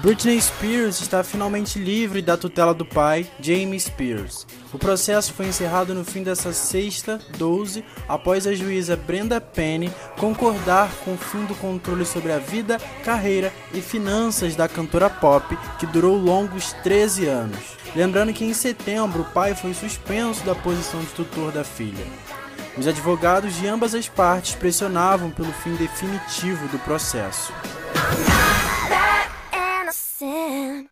Britney Spears está finalmente livre da tutela do pai, Jamie Spears. O processo foi encerrado no fim dessa sexta, 12, após a juíza Brenda Penny concordar com o fim do controle sobre a vida, carreira e finanças da cantora pop, que durou longos 13 anos. Lembrando que em setembro o pai foi suspenso da posição de tutor da filha. Os advogados de ambas as partes pressionavam pelo fim definitivo do processo. And.